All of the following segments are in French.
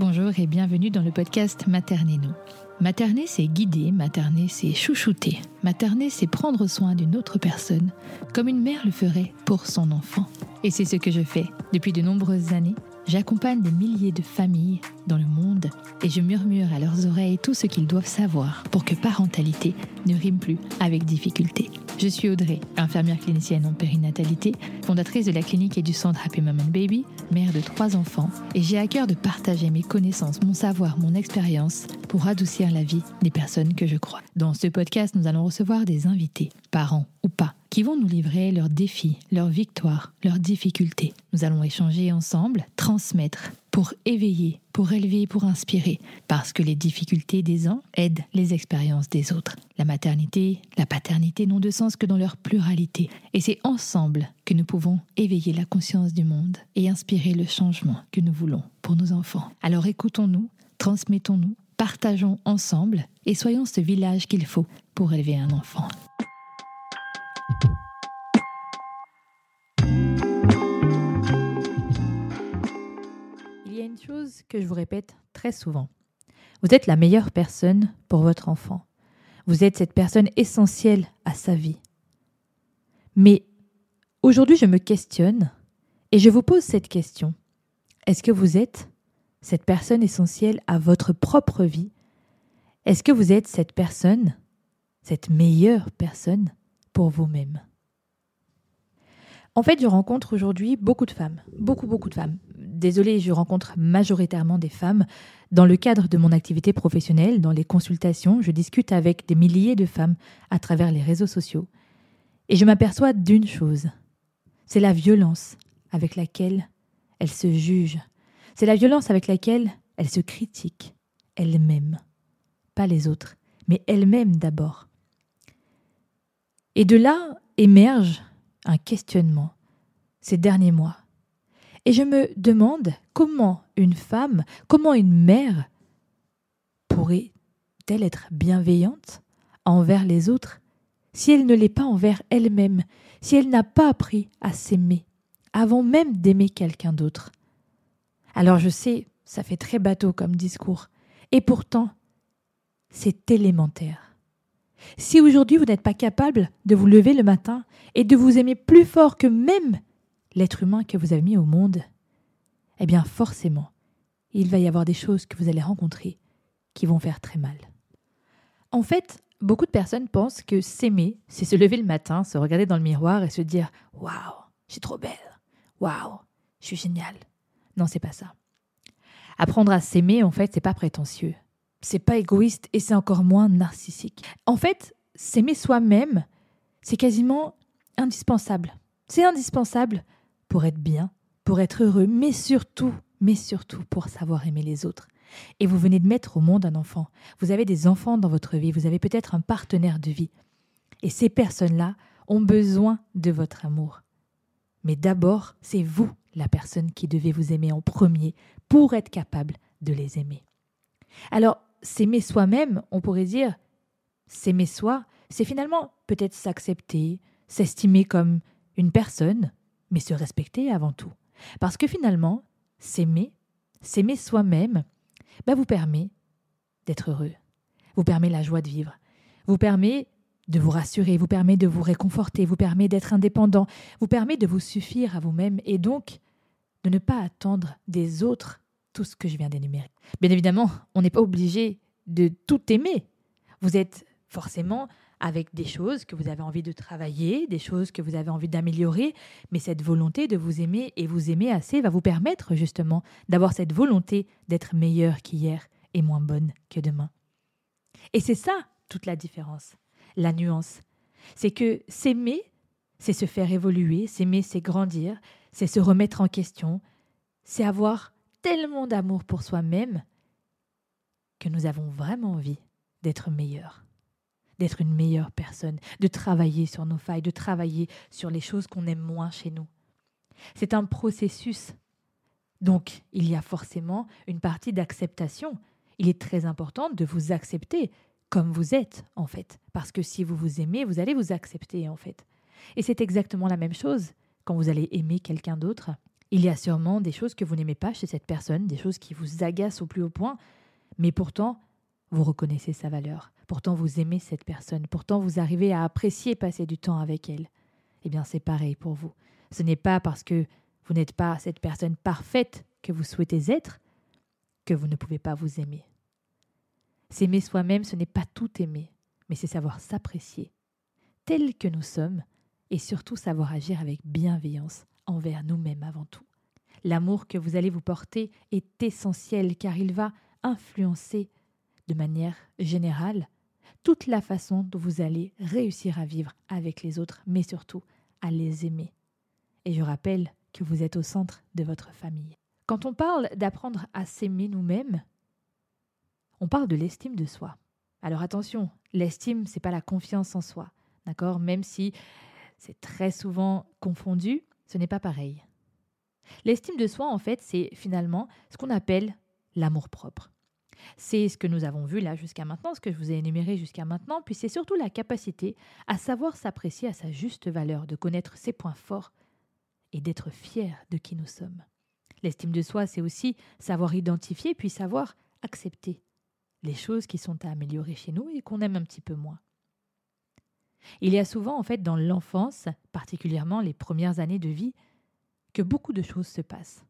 Bonjour et bienvenue dans le podcast Materner nous. Materner, c'est guider, materner, c'est chouchouter. Materner, c'est prendre soin d'une autre personne, comme une mère le ferait pour son enfant. Et c'est ce que je fais depuis de nombreuses années J'accompagne des milliers de familles dans le monde et je murmure à leurs oreilles tout ce qu'ils doivent savoir pour que parentalité ne rime plus avec difficulté. Je suis Audrey, infirmière clinicienne en périnatalité, fondatrice de la clinique et du centre Happy Mom Baby, mère de trois enfants, et j'ai à cœur de partager mes connaissances, mon savoir, mon expérience pour adoucir la vie des personnes que je crois. Dans ce podcast, nous allons recevoir des invités, parents ou pas, qui vont nous livrer leurs défis, leurs victoires, leurs difficultés. Nous allons échanger ensemble, transmettre, pour éveiller, pour élever, pour inspirer, parce que les difficultés des uns aident les expériences des autres. La maternité, la paternité n'ont de sens que dans leur pluralité, et c'est ensemble que nous pouvons éveiller la conscience du monde et inspirer le changement que nous voulons pour nos enfants. Alors écoutons-nous, transmettons-nous, partageons ensemble et soyons ce village qu'il faut pour élever un enfant. Que je vous répète très souvent. Vous êtes la meilleure personne pour votre enfant. Vous êtes cette personne essentielle à sa vie. Mais aujourd'hui, je me questionne et je vous pose cette question. Est-ce que vous êtes cette personne essentielle à votre propre vie? Est-ce que vous êtes cette personne, cette meilleure personne pour vous-même? En fait, je rencontre aujourd'hui beaucoup de femmes, beaucoup, beaucoup de femmes. Désolée, je rencontre majoritairement des femmes. Dans le cadre de mon activité professionnelle, dans les consultations, je discute avec des milliers de femmes à travers les réseaux sociaux. Et je m'aperçois d'une chose, c'est la violence avec laquelle elles se jugent. C'est la violence avec laquelle elles se critiquent elles-mêmes. Pas les autres, mais elles-mêmes d'abord. Et de là émerge un questionnement ces derniers mois. Et je me demande comment une femme, comment une mère pourrait-elle être bienveillante envers les autres si elle ne l'est pas envers elle-même, si elle n'a pas appris à s'aimer avant même d'aimer quelqu'un d'autre? Alors je sais, ça fait très bateau comme discours, et pourtant, c'est élémentaire. Si aujourd'hui vous n'êtes pas capable de vous lever le matin et de vous aimer plus fort que même l'être humain que vous avez mis au monde, eh bien forcément, il va y avoir des choses que vous allez rencontrer qui vont faire très mal. En fait, beaucoup de personnes pensent que s'aimer, c'est se lever le matin, se regarder dans le miroir et se dire Waouh, je suis trop belle. Waouh, je suis géniale. Non, c'est pas ça. Apprendre à s'aimer, en fait, c'est pas prétentieux c'est pas égoïste et c'est encore moins narcissique. En fait, s'aimer soi-même, c'est quasiment indispensable. C'est indispensable pour être bien, pour être heureux, mais surtout, mais surtout pour savoir aimer les autres. Et vous venez de mettre au monde un enfant. Vous avez des enfants dans votre vie, vous avez peut-être un partenaire de vie. Et ces personnes-là ont besoin de votre amour. Mais d'abord, c'est vous la personne qui devez vous aimer en premier pour être capable de les aimer. Alors, s'aimer soi-même, on pourrait dire, s'aimer soi, c'est finalement peut-être s'accepter, s'estimer comme une personne, mais se respecter avant tout. Parce que finalement, s'aimer, s'aimer soi-même, bah vous permet d'être heureux, vous permet la joie de vivre, vous permet de vous rassurer, vous permet de vous réconforter, vous permet d'être indépendant, vous permet de vous suffire à vous-même et donc de ne pas attendre des autres tout ce que je viens d'énumérer. Bien évidemment, on n'est pas obligé de tout aimer. Vous êtes forcément avec des choses que vous avez envie de travailler, des choses que vous avez envie d'améliorer, mais cette volonté de vous aimer et vous aimer assez va vous permettre justement d'avoir cette volonté d'être meilleur qu'hier et moins bonne que demain. Et c'est ça toute la différence, la nuance. C'est que s'aimer, c'est se faire évoluer, s'aimer, c'est grandir, c'est se remettre en question, c'est avoir tellement d'amour pour soi-même que nous avons vraiment envie d'être meilleurs, d'être une meilleure personne, de travailler sur nos failles, de travailler sur les choses qu'on aime moins chez nous. C'est un processus. Donc, il y a forcément une partie d'acceptation. Il est très important de vous accepter comme vous êtes, en fait. Parce que si vous vous aimez, vous allez vous accepter, en fait. Et c'est exactement la même chose quand vous allez aimer quelqu'un d'autre Il y a sûrement des choses que vous n'aimez pas chez cette personne, des choses qui vous agacent au plus haut point, mais pourtant, vous reconnaissez sa valeur, pourtant vous aimez cette personne, pourtant vous arrivez à apprécier passer du temps avec elle. Eh bien, c'est pareil pour vous. Ce n'est pas parce que vous n'êtes pas cette personne parfaite que vous souhaitez être que vous ne pouvez pas vous aimer. S'aimer soi-même, ce n'est pas tout aimer, mais c'est savoir s'apprécier tel que nous sommes et surtout savoir agir avec bienveillance envers nous-mêmes avant tout. L'amour que vous allez vous porter est essentiel car il va influencer de manière générale toute la façon dont vous allez réussir à vivre avec les autres, mais surtout à les aimer. Et je rappelle que vous êtes au centre de votre famille. Quand on parle d'apprendre à s'aimer nous-mêmes, on parle de l'estime de soi. Alors attention, l'estime, c'est pas la confiance en soi, d'accord? Même si c'est très souvent confondu, ce n'est pas pareil. L'estime de soi, en fait, c'est finalement ce qu'on appelle l'amour-propre. C'est ce que nous avons vu là jusqu'à maintenant, ce que je vous ai énuméré jusqu'à maintenant, puis c'est surtout la capacité à savoir s'apprécier à sa juste valeur, de connaître ses points forts et d'être fier de qui nous sommes. L'estime de soi, c'est aussi savoir identifier puis savoir accepter les choses qui sont à améliorer chez nous et qu'on aime un petit peu moins. Il y a souvent, en fait, dans l'enfance, particulièrement les premières années de vie, que beaucoup de choses se passent.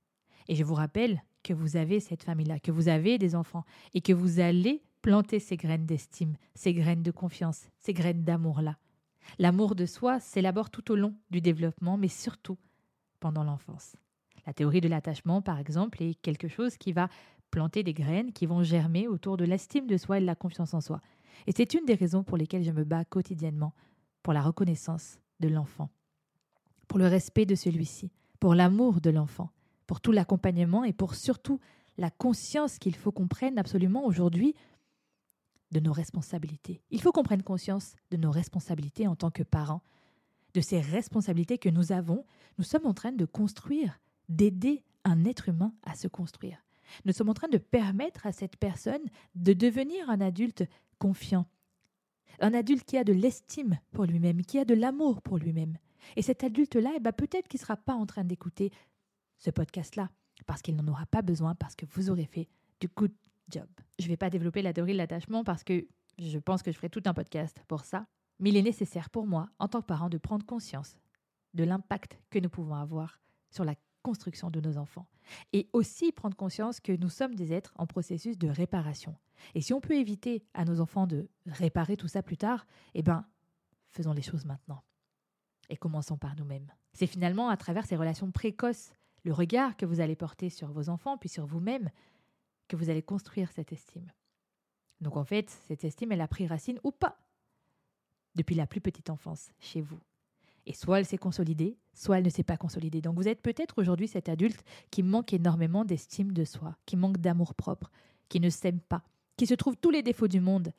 Et je vous rappelle que vous avez cette famille-là, que vous avez des enfants, et que vous allez planter ces graines d'estime, ces graines de confiance, ces graines d'amour-là. L'amour de soi s'élabore tout au long du développement, mais surtout pendant l'enfance. La théorie de l'attachement, par exemple, est quelque chose qui va planter des graines qui vont germer autour de l'estime de soi et de la confiance en soi. Et c'est une des raisons pour lesquelles je me bats quotidiennement pour la reconnaissance de l'enfant, pour le respect de celui-ci, pour l'amour de l'enfant, pour tout l'accompagnement et pour surtout la conscience qu'il faut qu'on prenne absolument aujourd'hui de nos responsabilités. Il faut qu'on prenne conscience de nos responsabilités en tant que parents, de ces responsabilités que nous avons. Nous sommes en train de construire, d'aider un être humain à se construire. Nous sommes en train de permettre à cette personne de devenir un adulte confiant, un adulte qui a de l'estime pour lui-même, qui a de l'amour pour lui-même. Et cet adulte-là, eh ben, peut-être qu'il ne sera pas en train d'écouter ce podcast-là, parce qu'il n'en aura pas besoin, parce que vous aurez fait du good job. Je ne vais pas développer la théorie de l'attachement parce que je pense que je ferai tout un podcast pour ça, mais il est nécessaire pour moi, en tant que parent, de prendre conscience de l'impact que nous pouvons avoir sur la construction de nos enfants. Et aussi prendre conscience que nous sommes des êtres en processus de réparation. Et si on peut éviter à nos enfants de réparer tout ça plus tard, eh bien, faisons les choses maintenant. Et commençons par nous-mêmes. C'est finalement à travers ces relations précoces, le regard que vous allez porter sur vos enfants, puis sur vous-même, que vous allez construire cette estime. Donc en fait, cette estime, elle a pris racine ou pas depuis la plus petite enfance chez vous. Et soit elle s'est consolidée, soit elle ne s'est pas consolidée. Donc vous êtes peut-être aujourd'hui cet adulte qui manque énormément d'estime de soi, qui manque d'amour propre, qui ne s'aime pas, qui se trouve tous les défauts du monde.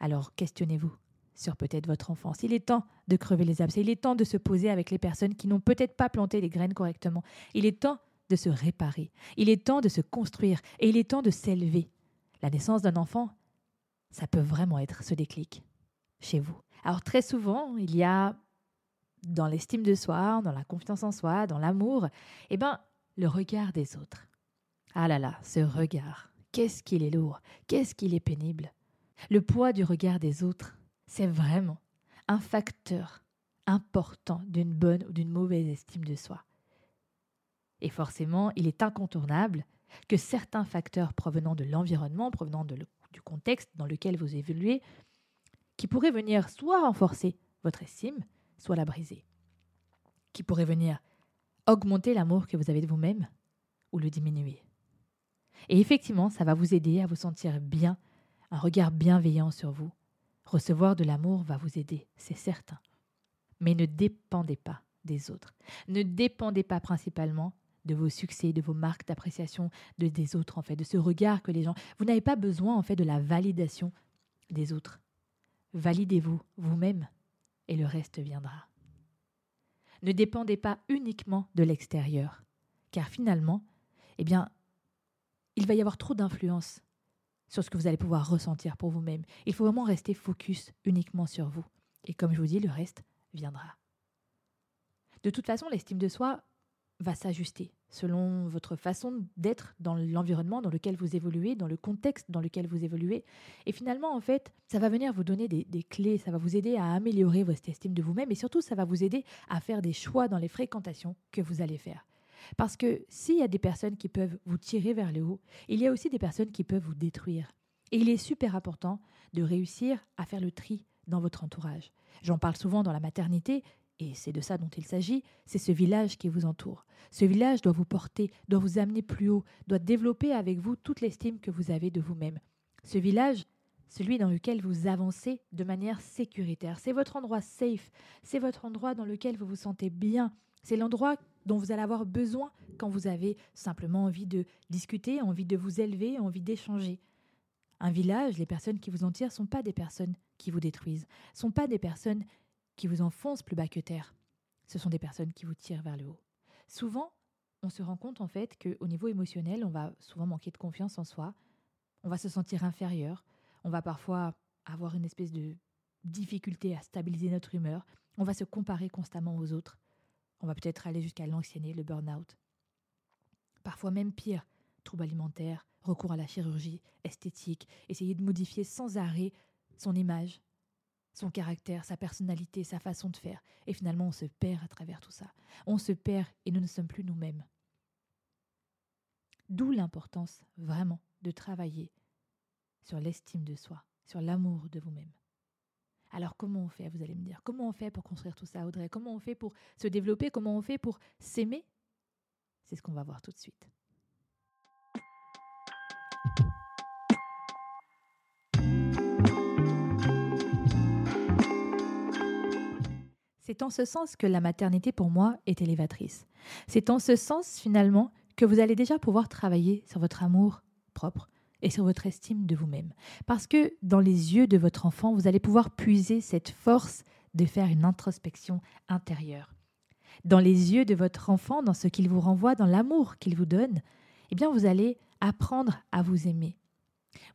Alors questionnez-vous sur peut-être votre enfance. Il est temps de crever les abcès, il est temps de se poser avec les personnes qui n'ont peut-être pas planté les graines correctement. Il est temps de se réparer, il est temps de se construire et il est temps de s'élever. La naissance d'un enfant, ça peut vraiment être ce déclic chez vous. Alors très souvent, il y a dans l'estime de soi, dans la confiance en soi, dans l'amour, eh ben, le regard des autres. Ah là là, ce regard, qu'est-ce qu'il est lourd, qu'est-ce qu'il est pénible. Le poids du regard des autres, c'est vraiment un facteur important d'une bonne ou d'une mauvaise estime de soi. Et forcément, il est incontournable que certains facteurs provenant de l'environnement, provenant du contexte dans lequel vous évoluez, qui pourraient venir soit renforcer votre estime, soit la briser, qui pourrait venir augmenter l'amour que vous avez de vous-même ou le diminuer. Et effectivement, ça va vous aider à vous sentir bien, un regard bienveillant sur vous. Recevoir de l'amour va vous aider, c'est certain. Mais ne dépendez pas des autres. Ne dépendez pas principalement de vos succès, de vos marques d'appréciation de des autres en fait, de ce regard que les gens. Vous n'avez pas besoin en fait de la validation des autres. Validez-vous vous-même et le reste viendra. Ne dépendez pas uniquement de l'extérieur, car finalement, eh bien, il va y avoir trop d'influence sur ce que vous allez pouvoir ressentir pour vous-même. Il faut vraiment rester focus uniquement sur vous. Et comme je vous dis, le reste viendra. De toute façon, l'estime de soi va s'ajuster selon votre façon d'être dans l'environnement dans lequel vous évoluez, dans le contexte dans lequel vous évoluez. Et finalement, en fait, ça va venir vous donner des, des clés, ça va vous aider à améliorer votre estime de vous-même et surtout, ça va vous aider à faire des choix dans les fréquentations que vous allez faire. Parce que s'il y a des personnes qui peuvent vous tirer vers le haut, il y a aussi des personnes qui peuvent vous détruire. Et il est super important de réussir à faire le tri dans votre entourage. J'en parle souvent dans la maternité, et c'est de ça dont il s'agit, c'est ce village qui vous entoure. Ce village doit vous porter, doit vous amener plus haut, doit développer avec vous toute l'estime que vous avez de vous-même. Ce village, celui dans lequel vous avancez de manière sécuritaire, c'est votre endroit safe, c'est votre endroit dans lequel vous vous sentez bien, c'est l'endroit dont vous allez avoir besoin quand vous avez simplement envie de discuter, envie de vous élever, envie d'échanger. Un village, les personnes qui vous en tirent sont pas des personnes qui vous détruisent, sont pas des personnes qui vous enfoncent plus bas que terre. Ce sont des personnes qui vous tirent vers le haut. Souvent, on se rend compte en fait qu'au niveau émotionnel, on va souvent manquer de confiance en soi, on va se sentir inférieur, on va parfois avoir une espèce de difficulté à stabiliser notre humeur, on va se comparer constamment aux autres, on va peut-être aller jusqu'à l'anxiété, le burn-out. Parfois même pire, troubles alimentaires, recours à la chirurgie esthétique, essayer de modifier sans arrêt son image, son caractère, sa personnalité, sa façon de faire. Et finalement, on se perd à travers tout ça. On se perd et nous ne sommes plus nous-mêmes. D'où l'importance vraiment de travailler sur l'estime de soi, sur l'amour de vous-même. Alors comment on fait, vous allez me dire, comment on fait pour construire tout ça, Audrey? Comment on fait pour se développer? Comment on fait pour s'aimer? C'est ce qu'on va voir tout de suite. C'est en ce sens que la maternité pour moi est élévatrice. C'est en ce sens finalement que vous allez déjà pouvoir travailler sur votre amour propre et sur votre estime de vous-même. Parce que dans les yeux de votre enfant, vous allez pouvoir puiser cette force de faire une introspection intérieure. Dans les yeux de votre enfant, dans ce qu'il vous renvoie, dans l'amour qu'il vous donne, eh bien vous allez apprendre à vous aimer.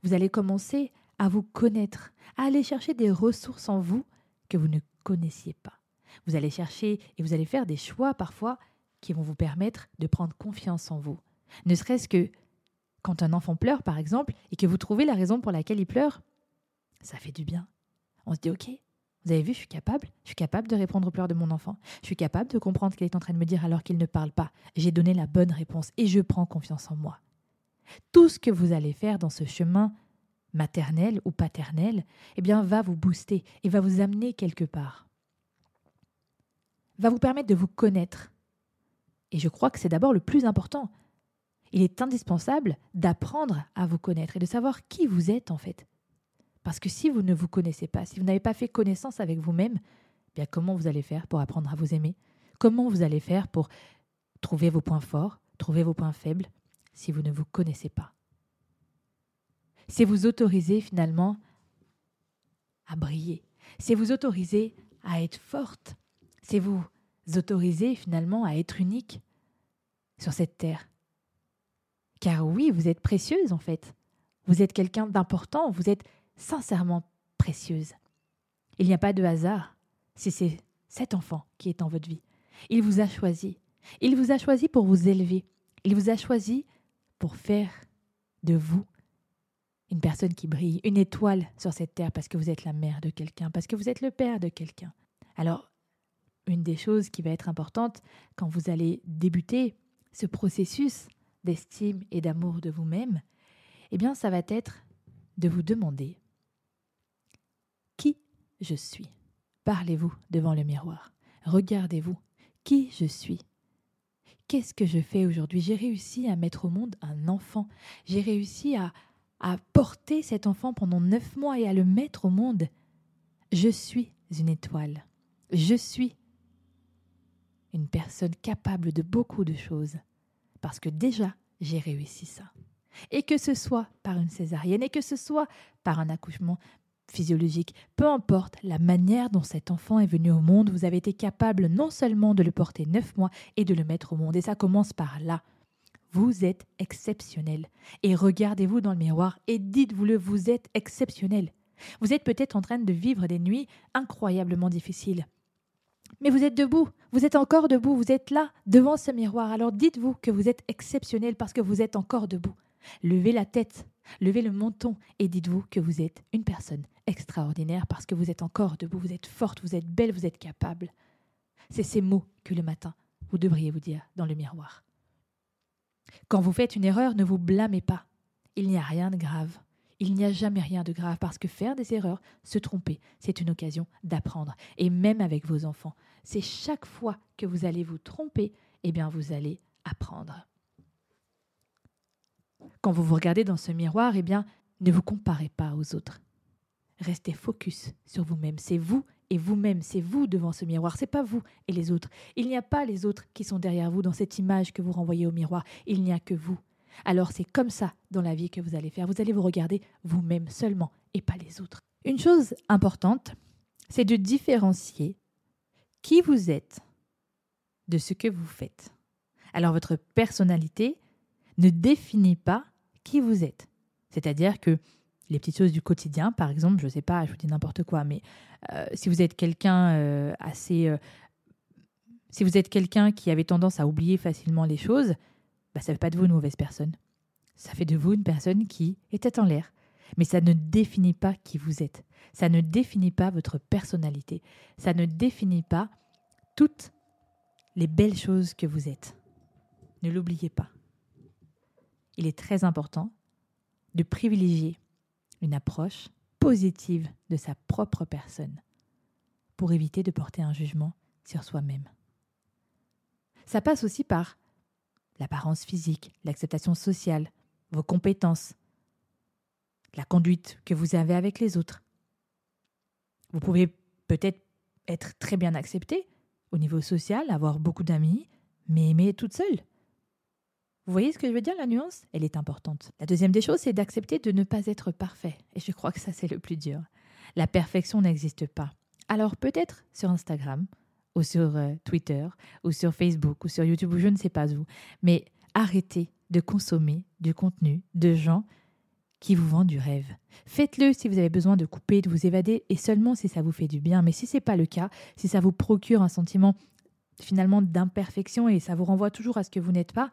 Vous allez commencer à vous connaître, à aller chercher des ressources en vous que vous ne connaissiez pas. Vous allez chercher et vous allez faire des choix parfois qui vont vous permettre de prendre confiance en vous. Ne serait-ce que quand un enfant pleure, par exemple, et que vous trouvez la raison pour laquelle il pleure, ça fait du bien. On se dit, OK, vous avez vu, je suis capable, je suis capable de répondre aux pleurs de mon enfant, je suis capable de comprendre ce qu'il est en train de me dire alors qu'il ne parle pas. J'ai donné la bonne réponse et je prends confiance en moi. Tout ce que vous allez faire dans ce chemin maternel ou paternel, eh bien, va vous booster et va vous amener quelque part va vous permettre de vous connaître. Et je crois que c'est d'abord le plus important. Il est indispensable d'apprendre à vous connaître et de savoir qui vous êtes en fait. Parce que si vous ne vous connaissez pas, si vous n'avez pas fait connaissance avec vous-même, eh bien comment vous allez faire pour apprendre à vous aimer? Comment vous allez faire pour trouver vos points forts, trouver vos points faibles, si vous ne vous connaissez pas? C'est vous autoriser finalement à briller. C'est vous autoriser à être forte, c'est vous autoriser finalement à être unique sur cette terre. Car oui, vous êtes précieuse en fait. Vous êtes quelqu'un d'important, vous êtes sincèrement précieuse. Il n'y a pas de hasard si c'est cet enfant qui est en votre vie. Il vous a choisi. Il vous a choisi pour vous élever. Il vous a choisi pour faire de vous une personne qui brille, une étoile sur cette terre parce que vous êtes la mère de quelqu'un, parce que vous êtes le père de quelqu'un. Alors, une des choses qui va être importante quand vous allez débuter ce processus d'estime et d'amour de vous-même, eh bien, ça va être de vous demander qui je suis? Parlez-vous devant le miroir. Regardez-vous. Qui je suis? Qu'est-ce que je fais aujourd'hui? J'ai réussi à mettre au monde un enfant. J'ai réussi à, porter cet enfant pendant neuf mois et à le mettre au monde. Je suis une étoile. Je suis une personne capable de beaucoup de choses. Parce que déjà, j'ai réussi ça. Et que ce soit par une césarienne, et que ce soit par un accouchement physiologique, peu importe la manière dont cet enfant est venu au monde, vous avez été capable non seulement de le porter neuf mois et de le mettre au monde. Et ça commence par là. Vous êtes exceptionnel. Et regardez-vous dans le miroir et dites-vous-le, vous êtes exceptionnel. Vous êtes peut-être en train de vivre des nuits incroyablement difficiles. Mais vous êtes debout, vous êtes encore debout, vous êtes là, devant ce miroir. Alors dites-vous que vous êtes exceptionnel parce que vous êtes encore debout. Levez la tête, levez le menton et dites-vous que vous êtes une personne extraordinaire parce que vous êtes encore debout, vous êtes forte, vous êtes belle, vous êtes capable. C'est ces mots que le matin, vous devriez vous dire dans le miroir. Quand vous faites une erreur, ne vous blâmez pas. Il n'y a rien de grave. Il n'y a jamais rien de grave parce que faire des erreurs, se tromper, c'est une occasion d'apprendre. Et même avec vos enfants, c'est chaque fois que vous allez vous tromper, eh bien vous allez apprendre. Quand vous vous regardez dans ce miroir, eh bien ne vous comparez pas aux autres. Restez focus sur vous-même. C'est vous et vous-même, c'est vous devant ce miroir, c'est pas vous et les autres. Il n'y a pas les autres qui sont derrière vous dans cette image que vous renvoyez au miroir, il n'y a que vous. Alors c'est comme ça dans la vie que vous allez faire. Vous allez vous regarder vous-même seulement et pas les autres. Une chose importante, c'est de différencier qui vous êtes de ce que vous faites. Alors votre personnalité ne définit pas qui vous êtes. C'est-à-dire que les petites choses du quotidien, par exemple, je ne sais pas, je vous dis n'importe quoi, mais euh, si vous êtes quelqu'un euh, assez... Euh, si vous êtes quelqu'un qui avait tendance à oublier facilement les choses, bah, ça ne fait pas de vous une mauvaise personne. Ça fait de vous une personne qui était en l'air. Mais ça ne définit pas qui vous êtes. Ça ne définit pas votre personnalité. Ça ne définit pas toutes les belles choses que vous êtes. Ne l'oubliez pas. Il est très important de privilégier une approche positive de sa propre personne pour éviter de porter un jugement sur soi-même. Ça passe aussi par l'apparence physique, l'acceptation sociale, vos compétences, la conduite que vous avez avec les autres. Vous pouvez peut-être être très bien accepté au niveau social, avoir beaucoup d'amis, mais aimer toute seule. Vous voyez ce que je veux dire, la nuance Elle est importante. La deuxième des choses, c'est d'accepter de ne pas être parfait. Et je crois que ça, c'est le plus dur. La perfection n'existe pas. Alors peut-être sur Instagram, ou sur euh, Twitter, ou sur Facebook, ou sur YouTube, ou je ne sais pas où. Mais arrêtez de consommer du contenu de gens qui vous vendent du rêve. Faites-le si vous avez besoin de couper, de vous évader, et seulement si ça vous fait du bien. Mais si ce n'est pas le cas, si ça vous procure un sentiment finalement d'imperfection et ça vous renvoie toujours à ce que vous n'êtes pas,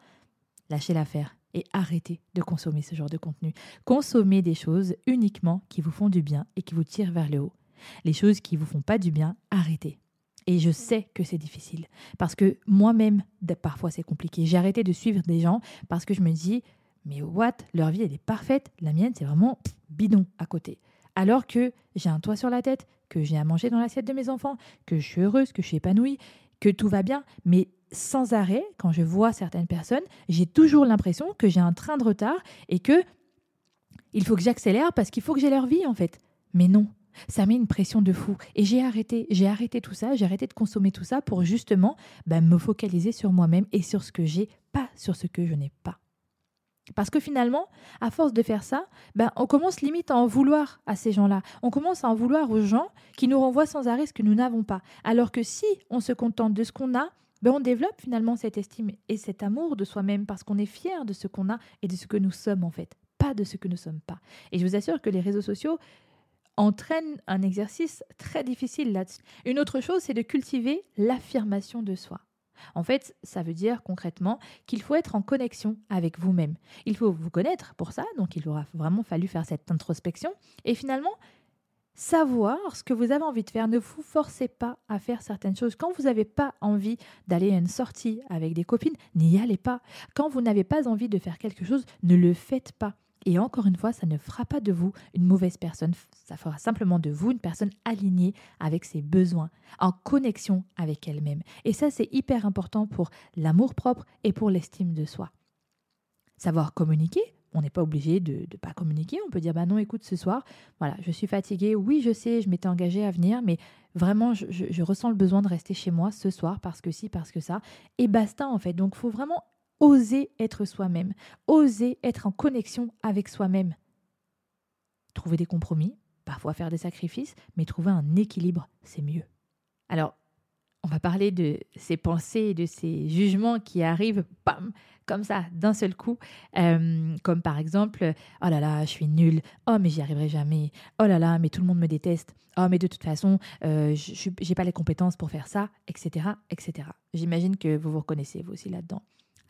lâchez l'affaire et arrêtez de consommer ce genre de contenu. Consommez des choses uniquement qui vous font du bien et qui vous tirent vers le haut. Les choses qui vous font pas du bien, arrêtez. Et je sais que c'est difficile parce que moi-même, parfois c'est compliqué. J'ai arrêté de suivre des gens parce que je me dis, mais what, leur vie elle est parfaite, la mienne c'est vraiment bidon à côté. Alors que j'ai un toit sur la tête, que j'ai à manger dans l'assiette de mes enfants, que je suis heureuse, que je suis épanouie, que tout va bien, mais sans arrêt, quand je vois certaines personnes, j'ai toujours l'impression que j'ai un train de retard et que il faut que j'accélère parce qu'il faut que j'ai leur vie en fait. Mais non, ça met une pression de fou. Et j'ai arrêté, j'ai arrêté tout ça, j'ai arrêté de consommer tout ça pour justement bah, me focaliser sur moi-même et sur ce que j'ai, pas sur ce que je n'ai pas. Parce que finalement, à force de faire ça, ben, on commence limite à en vouloir à ces gens-là. On commence à en vouloir aux gens qui nous renvoient sans arrêt ce que nous n'avons pas. Alors que si on se contente de ce qu'on a, ben on développe finalement cette estime et cet amour de soi-même parce qu'on est fier de ce qu'on a et de ce que nous sommes en fait, pas de ce que nous sommes pas. Et je vous assure que les réseaux sociaux entraînent un exercice très difficile là-dessus. Une autre chose, c'est de cultiver l'affirmation de soi. En fait, ça veut dire concrètement qu'il faut être en connexion avec vous-même. Il faut vous connaître pour ça, donc il aura vraiment fallu faire cette introspection. Et finalement, savoir ce que vous avez envie de faire. Ne vous forcez pas à faire certaines choses. Quand vous n'avez pas envie d'aller à une sortie avec des copines, n'y allez pas. Quand vous n'avez pas envie de faire quelque chose, ne le faites pas. Et encore une fois, ça ne fera pas de vous une mauvaise personne, ça fera simplement de vous une personne alignée avec ses besoins, en connexion avec elle-même. Et ça, c'est hyper important pour l'amour propre et pour l'estime de soi. Savoir communiquer, on n'est pas obligé de ne pas communiquer. On peut dire bah non, écoute, ce soir, voilà, je suis fatiguée. Oui, je sais, je m'étais engagée à venir, mais vraiment, je, je, ressens le besoin de rester chez moi ce soir parce que si, parce que ça. Et basta en fait. Donc, faut vraiment oser être soi-même, oser être en connexion avec soi-même. Trouver des compromis, parfois faire des sacrifices, mais trouver un équilibre, c'est mieux. Alors, on va parler de ces pensées et de ces jugements qui arrivent, bam, comme ça, d'un seul coup. Euh, comme par exemple, oh là là, je suis nulle. Oh, mais j'y arriverai jamais. Oh là là, mais tout le monde me déteste. Oh, mais de toute façon, euh, je n'ai pas les compétences pour faire ça, etc., etc. J'imagine que vous vous reconnaissez, vous aussi, là-dedans.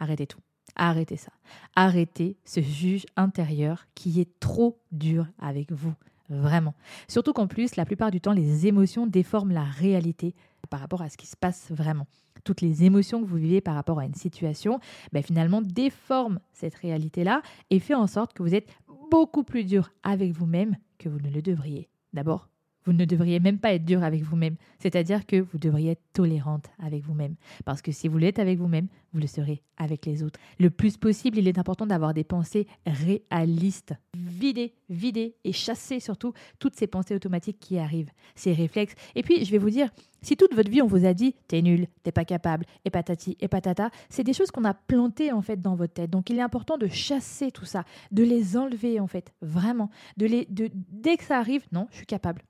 Arrêtez tout. Arrêtez ça. Arrêtez ce juge intérieur qui est trop dur avec vous. Vraiment. Surtout qu'en plus, la plupart du temps, les émotions déforment la réalité par rapport à ce qui se passe vraiment. Toutes les émotions que vous vivez par rapport à une situation, ben finalement, déforment cette réalité-là et fait en sorte que vous êtes beaucoup plus dur avec vous-même que vous ne le devriez. D'abord, vous ne devriez même pas être dur avec vous-même. C'est-à-dire que vous devriez être tolérante avec vous-même. Parce que si vous l'êtes avec vous-même, vous le serez avec les autres. Le plus possible, il est important d'avoir des pensées réalistes. Vider, vider et chasser surtout toutes ces pensées automatiques qui arrivent, ces réflexes. Et puis, je vais vous dire, si toute votre vie on vous a dit t'es nul, t'es pas capable, et patati et patata, c'est des choses qu'on a plantées en fait dans votre tête. Donc il est important de chasser tout ça, de les enlever en fait, vraiment, de les, dès que ça arrive, non, je suis capable.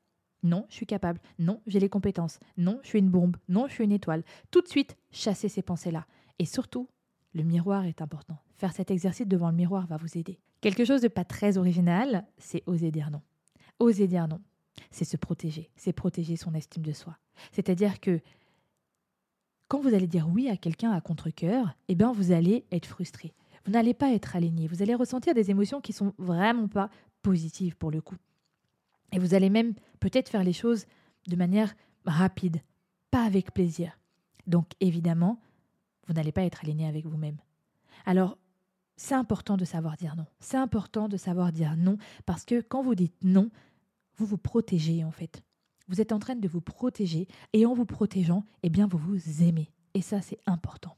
Non, je suis capable. Non, j'ai les compétences. Non, je suis une bombe. Non, je suis une étoile. Tout de suite, chasser ces pensées-là. Et surtout, le miroir est important. Faire cet exercice devant le miroir va vous aider. Quelque chose de pas très original, c'est oser dire non. Oser dire non, c'est se protéger, c'est protéger son estime de soi. C'est-à-dire que quand vous allez dire oui à quelqu'un à contre-coeur, eh bien vous allez être frustré. Vous n'allez pas être aligné, vous allez ressentir des émotions qui sont vraiment pas positives pour le coup. Et vous allez même peut-être faire les choses de manière rapide, pas avec plaisir. Donc évidemment, vous n'allez pas être aligné avec vous-même. Alors, c'est important de savoir dire non. C'est important de savoir dire non parce que quand vous dites non, vous vous protégez en fait. Vous êtes en train de vous protéger et en vous protégeant, eh bien vous vous aimez. Et ça, c'est important.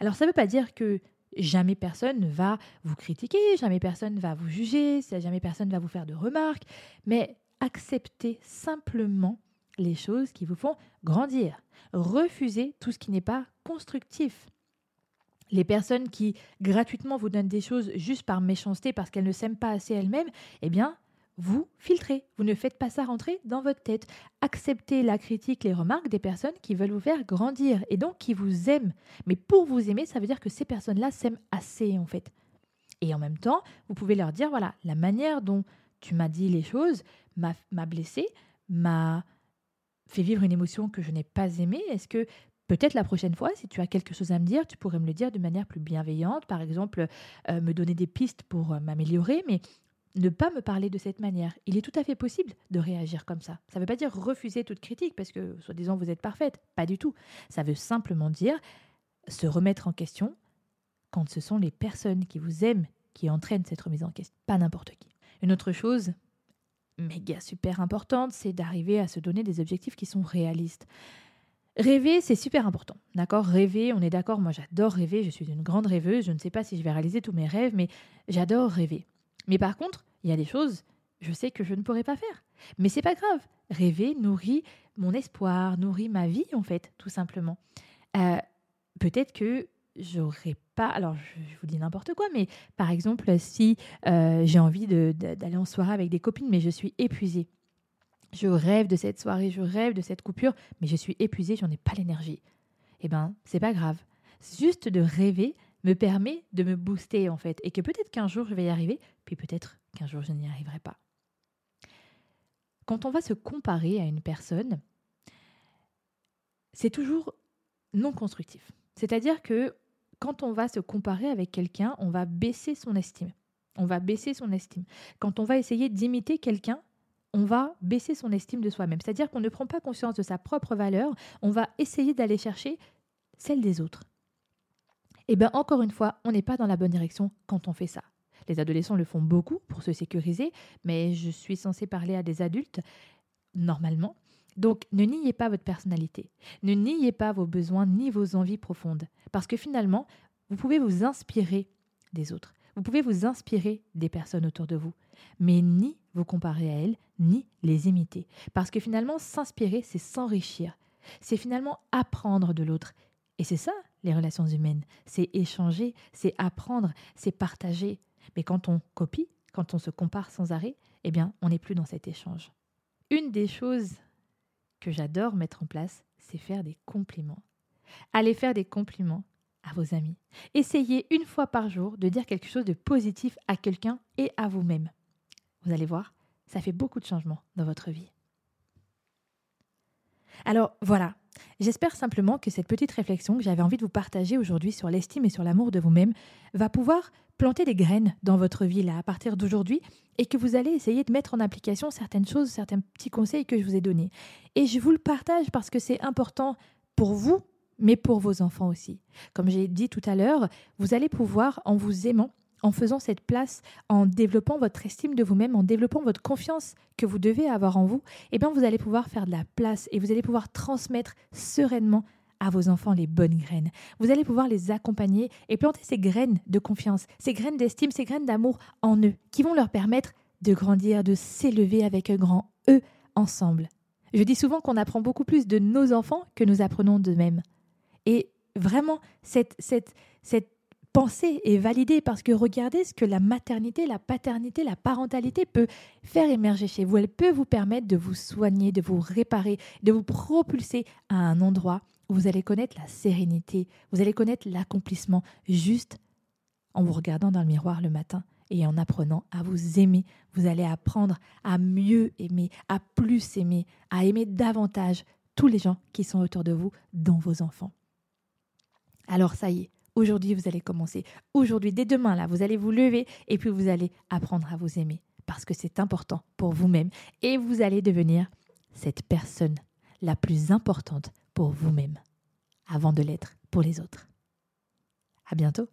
Alors ça ne veut pas dire que Jamais personne va vous critiquer, jamais personne va vous juger, jamais personne va vous faire de remarques, mais acceptez simplement les choses qui vous font grandir. Refusez tout ce qui n'est pas constructif. Les personnes qui gratuitement vous donnent des choses juste par méchanceté parce qu'elles ne s'aiment pas assez elles-mêmes, eh bien, vous filtrez. Vous ne faites pas ça rentrer dans votre tête. Acceptez la critique, les remarques des personnes qui veulent vous faire grandir et donc qui vous aiment. Mais pour vous aimer, ça veut dire que ces personnes-là s'aiment assez en fait. Et en même temps, vous pouvez leur dire, voilà, la manière dont tu m'as dit les choses m'a blessé, m'a fait vivre une émotion que je n'ai pas aimée. Est-ce que Peut-être la prochaine fois, si tu as quelque chose à me dire, tu pourrais me le dire de manière plus bienveillante, par exemple, euh, me donner des pistes pour euh, m'améliorer, mais ne pas me parler de cette manière. Il est tout à fait possible de réagir comme ça. Ça ne veut pas dire refuser toute critique parce que, soi-disant, vous êtes parfaite. Pas du tout. Ça veut simplement dire se remettre en question quand ce sont les personnes qui vous aiment qui entraînent cette remise en question, pas n'importe qui. Une autre chose, méga super importante, c'est d'arriver à se donner des objectifs qui sont réalistes. Rêver, c'est super important. D'accord? Rêver, on est d'accord, moi j'adore rêver, je suis une grande rêveuse, je ne sais pas si je vais réaliser tous mes rêves, mais j'adore rêver. Mais par contre, il y a des choses, je sais que je ne pourrai pas faire. Mais c'est pas grave. Rêver nourrit mon espoir, nourrit ma vie, en fait, tout simplement. Euh, peut-être que j'aurais pas. Alors, je, vous dis n'importe quoi, mais par exemple, si euh, j'ai envie d'aller en soirée avec des copines, mais je suis épuisée. Je rêve de cette soirée, je rêve de cette coupure, mais je suis épuisée, j'en ai pas l'énergie. Eh ben, c'est pas grave. Juste de rêver, me permet de me booster en fait et que peut-être qu'un jour je vais y arriver, puis peut-être qu'un jour je n'y arriverai pas. Quand on va se comparer à une personne, c'est toujours non constructif. C'est-à-dire que quand on va se comparer avec quelqu'un, on va baisser son estime. On va baisser son estime. Quand on va essayer d'imiter quelqu'un, on va baisser son estime de soi-même. C'est-à-dire qu'on ne prend pas conscience de sa propre valeur, on va essayer d'aller chercher celle des autres. Eh bien, encore une fois, on n'est pas dans la bonne direction quand on fait ça. Les adolescents le font beaucoup pour se sécuriser, mais je suis censée parler à des adultes normalement. Donc, ne niez pas votre personnalité. Ne niez pas vos besoins ni vos envies profondes. Parce que finalement, vous pouvez vous inspirer des autres. Vous pouvez vous inspirer des personnes autour de vous. Mais ni vous comparer à elles, ni les imiter. Parce que finalement, s'inspirer, c'est s'enrichir. C'est finalement apprendre de l'autre. Et c'est ça, les relations humaines. C'est échanger, c'est apprendre, c'est partager. Mais quand on copie, quand on se compare sans arrêt, eh bien, on n'est plus dans cet échange. Une des choses j'adore mettre en place, c'est faire des compliments. Allez faire des compliments à vos amis. Essayez une fois par jour de dire quelque chose de positif à quelqu'un et à vous-même. Vous allez voir, ça fait beaucoup de changements dans votre vie. Alors voilà, j'espère simplement que cette petite réflexion que j'avais envie de vous partager aujourd'hui sur l'estime et sur l'amour de vous-même va pouvoir planter des graines dans votre vie là à partir d'aujourd'hui et que vous allez essayer de mettre en application certaines choses, certains petits conseils que je vous ai donnés. Et je vous le partage parce que c'est important pour vous, mais pour vos enfants aussi. Comme j'ai dit tout à l'heure, vous allez pouvoir, en vous aimant, en faisant cette place, en développant votre estime de vous-même, en développant votre confiance que vous devez avoir en vous, eh bien vous allez pouvoir faire de la place et vous allez pouvoir transmettre sereinement à vos enfants les bonnes graines. Vous allez pouvoir les accompagner et planter ces graines de confiance, ces graines d'estime, ces graines d'amour en eux, qui vont leur permettre de grandir, de s'élever avec un grand E ensemble. Je dis souvent qu'on apprend beaucoup plus de nos enfants que nous apprenons d'eux-mêmes. Et vraiment, cette, cette, cette pensée est validée parce que regardez ce que la maternité, la paternité, la parentalité peut faire émerger chez vous. Elle peut vous permettre de vous soigner, de vous réparer, de vous propulser à un endroit où vous allez connaître la sérénité, vous allez connaître l'accomplissement juste en vous regardant dans le miroir le matin et en apprenant à vous aimer. Vous allez apprendre à mieux aimer, à plus aimer, à aimer davantage tous les gens qui sont autour de vous, dont vos enfants. Alors ça y est, aujourd'hui vous allez commencer. Aujourd'hui, dès demain, là, vous allez vous lever et puis vous allez apprendre à vous aimer parce que c'est important pour vous-même et vous allez devenir cette personne la plus importante pour vous-même avant de l'être pour les autres. À bientôt.